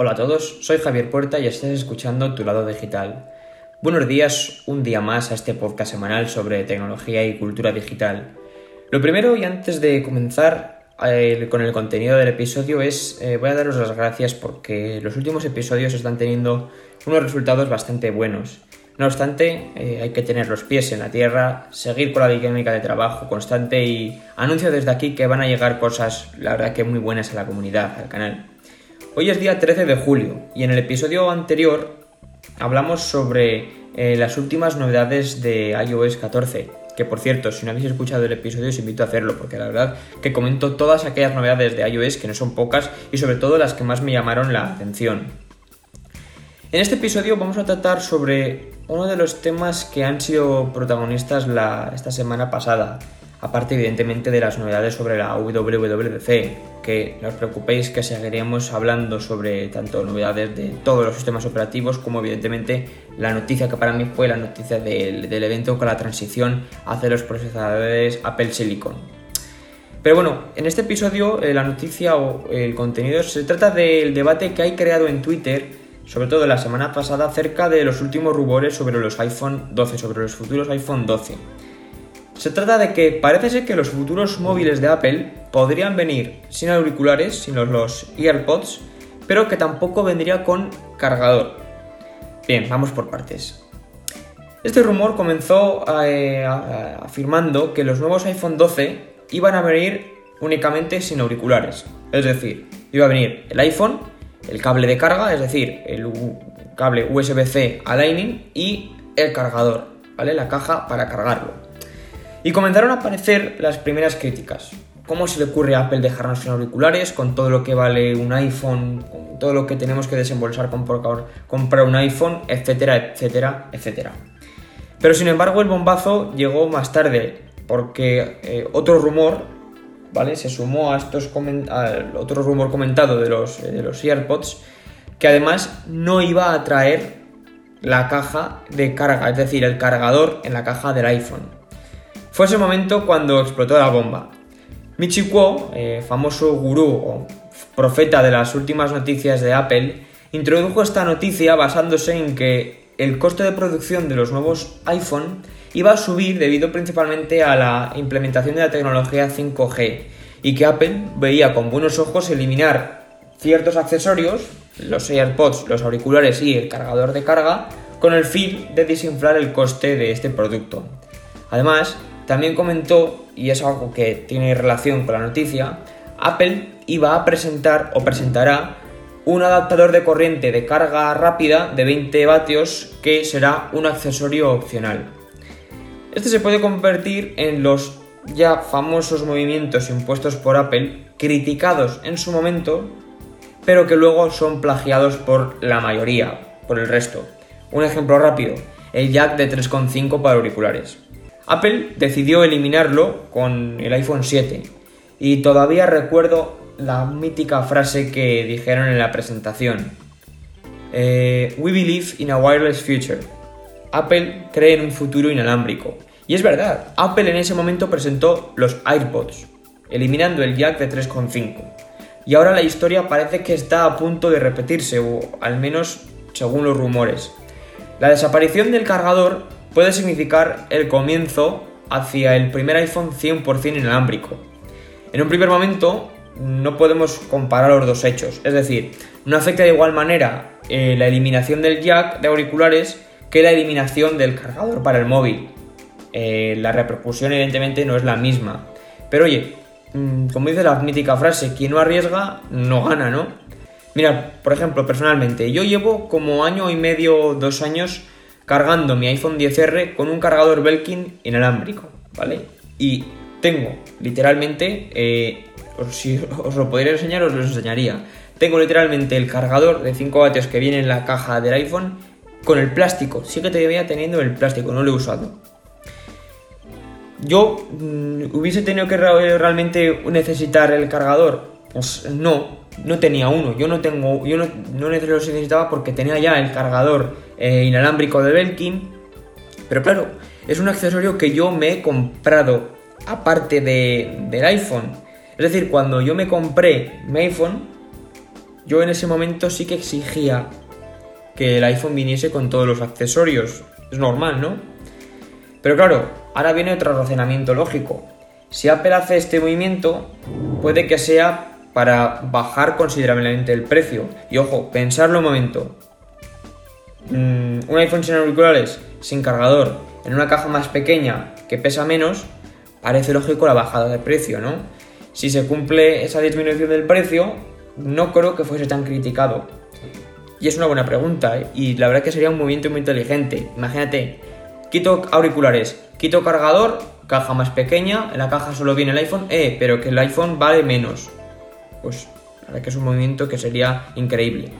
Hola a todos, soy Javier Puerta y estás escuchando Tu lado digital. Buenos días, un día más a este podcast semanal sobre tecnología y cultura digital. Lo primero y antes de comenzar eh, con el contenido del episodio es eh, voy a daros las gracias porque los últimos episodios están teniendo unos resultados bastante buenos. No obstante, eh, hay que tener los pies en la tierra, seguir con la dinámica de trabajo constante y anuncio desde aquí que van a llegar cosas, la verdad que muy buenas a la comunidad, al canal. Hoy es día 13 de julio y en el episodio anterior hablamos sobre eh, las últimas novedades de iOS 14. Que por cierto, si no habéis escuchado el episodio os invito a hacerlo porque la verdad que comento todas aquellas novedades de iOS que no son pocas y sobre todo las que más me llamaron la atención. En este episodio vamos a tratar sobre uno de los temas que han sido protagonistas esta semana pasada, aparte evidentemente de las novedades sobre la WWDC, que no os preocupéis que seguiremos hablando sobre tanto novedades de todos los sistemas operativos como evidentemente la noticia que para mí fue la noticia del, evento con la transición hacia los procesadores Apple Silicon. Pero bueno, en este episodio eh, la noticia o el contenido se trata del debate que hay creado en Twitter sobre todo la semana pasada, acerca de los últimos rumores sobre los iPhone 12, sobre los futuros iPhone 12. Se trata de que parece ser que los futuros móviles de Apple podrían venir sin auriculares, sin los, AirPods, pero que tampoco vendría con cargador. Bien, vamos por partes. Este rumor comenzó eh, afirmando que los nuevos iPhone 12 iban a venir únicamente sin auriculares. Es decir, iba a venir el iPhone el cable de carga, es decir, el cable USB-C a Lightning y el cargador, ¿vale? La caja para cargarlo. Y comenzaron a aparecer las primeras críticas. ¿Cómo se le ocurre a Apple dejarnos sin auriculares con todo lo que vale un iPhone, con todo lo que tenemos que desembolsar por comprar un iPhone, etcétera, etcétera, etcétera? Pero sin embargo el bombazo llegó más tarde, porque eh, otro rumor ¿vale? Se sumó a estos al otro rumor comentado de los, de los AirPods, que además no iba a traer la caja de carga, es decir, el cargador en la caja del iPhone. Fue ese momento cuando explotó la bomba. Michi Kuo, eh, famoso gurú o profeta de las últimas noticias de Apple, introdujo esta noticia basándose en que el coste de producción de los nuevos iPhone iba a subir debido principalmente a la implementación de la tecnología 5G y que Apple veía con buenos ojos eliminar ciertos accesorios, los AirPods, los auriculares y el cargador de carga, con el fin de desinflar el coste de este producto. Además, también comentó, y es algo que tiene relación con la noticia, Apple iba a presentar o presentará un adaptador de corriente de carga rápida de 20 vatios que será un accesorio opcional. Este se puede convertir en los ya famosos movimientos impuestos por Apple, criticados en su momento, pero que luego son plagiados por la mayoría, por el resto. Un ejemplo rápido, el jack de 3.5 para auriculares. Apple decidió eliminarlo con el iPhone 7 y todavía recuerdo la mítica frase que dijeron en la presentación. Eh, We believe in a wireless future. Apple cree en un futuro inalámbrico. Y es verdad, Apple en ese momento presentó los AirPods, eliminando el jack de 3.5. Y ahora la historia parece que está a punto de repetirse, o al menos según los rumores. La desaparición del cargador puede significar el comienzo hacia el primer iPhone 100% inalámbrico. En un primer momento no podemos comparar los dos hechos, es decir, no afecta de igual manera eh, la eliminación del jack de auriculares que la eliminación del cargador para el móvil. Eh, la repercusión evidentemente no es la misma. Pero oye, mm, como dice la mítica frase, quien no arriesga no gana, ¿no? Mira, por ejemplo, personalmente, yo llevo como año y medio, dos años cargando mi iPhone 10R con un cargador Belkin inalámbrico, ¿vale? Y tengo literalmente, eh, si os lo podría enseñar, os lo enseñaría. Tengo literalmente el cargador de 5 vatios que viene en la caja del iPhone con el plástico. Sí que te teniendo el plástico, no lo he usado. Yo mm, hubiese tenido que realmente necesitar el cargador. No, no tenía uno. Yo no tengo, yo no, no necesitaba porque tenía ya el cargador eh, inalámbrico de Belkin. Pero claro, es un accesorio que yo me he comprado aparte de, del iPhone. Es decir, cuando yo me compré mi iPhone, yo en ese momento sí que exigía que el iPhone viniese con todos los accesorios. Es normal, ¿no? Pero claro, ahora viene otro razonamiento lógico. Si Apple hace este movimiento, puede que sea para bajar considerablemente el precio. Y ojo, pensarlo un momento. Mm, un iPhone sin auriculares, sin cargador, en una caja más pequeña que pesa menos, parece lógico la bajada de precio, ¿no? Si se cumple esa disminución del precio, no creo que fuese tan criticado. Y es una buena pregunta, ¿eh? y la verdad que sería un movimiento muy inteligente. Imagínate, quito auriculares, quito cargador, caja más pequeña, en la caja solo viene el iPhone, eh, pero que el iPhone vale menos. Pues la verdad que es un movimiento que sería increíble.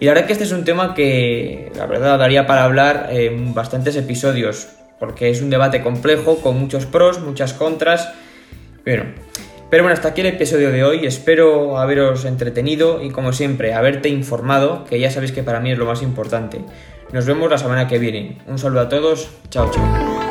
Y la verdad que este es un tema que la verdad daría para hablar en bastantes episodios, porque es un debate complejo con muchos pros, muchas contras. Bueno, pero bueno, hasta aquí el episodio de hoy. Espero haberos entretenido y como siempre, haberte informado, que ya sabéis que para mí es lo más importante. Nos vemos la semana que viene. Un saludo a todos. Chao, chao.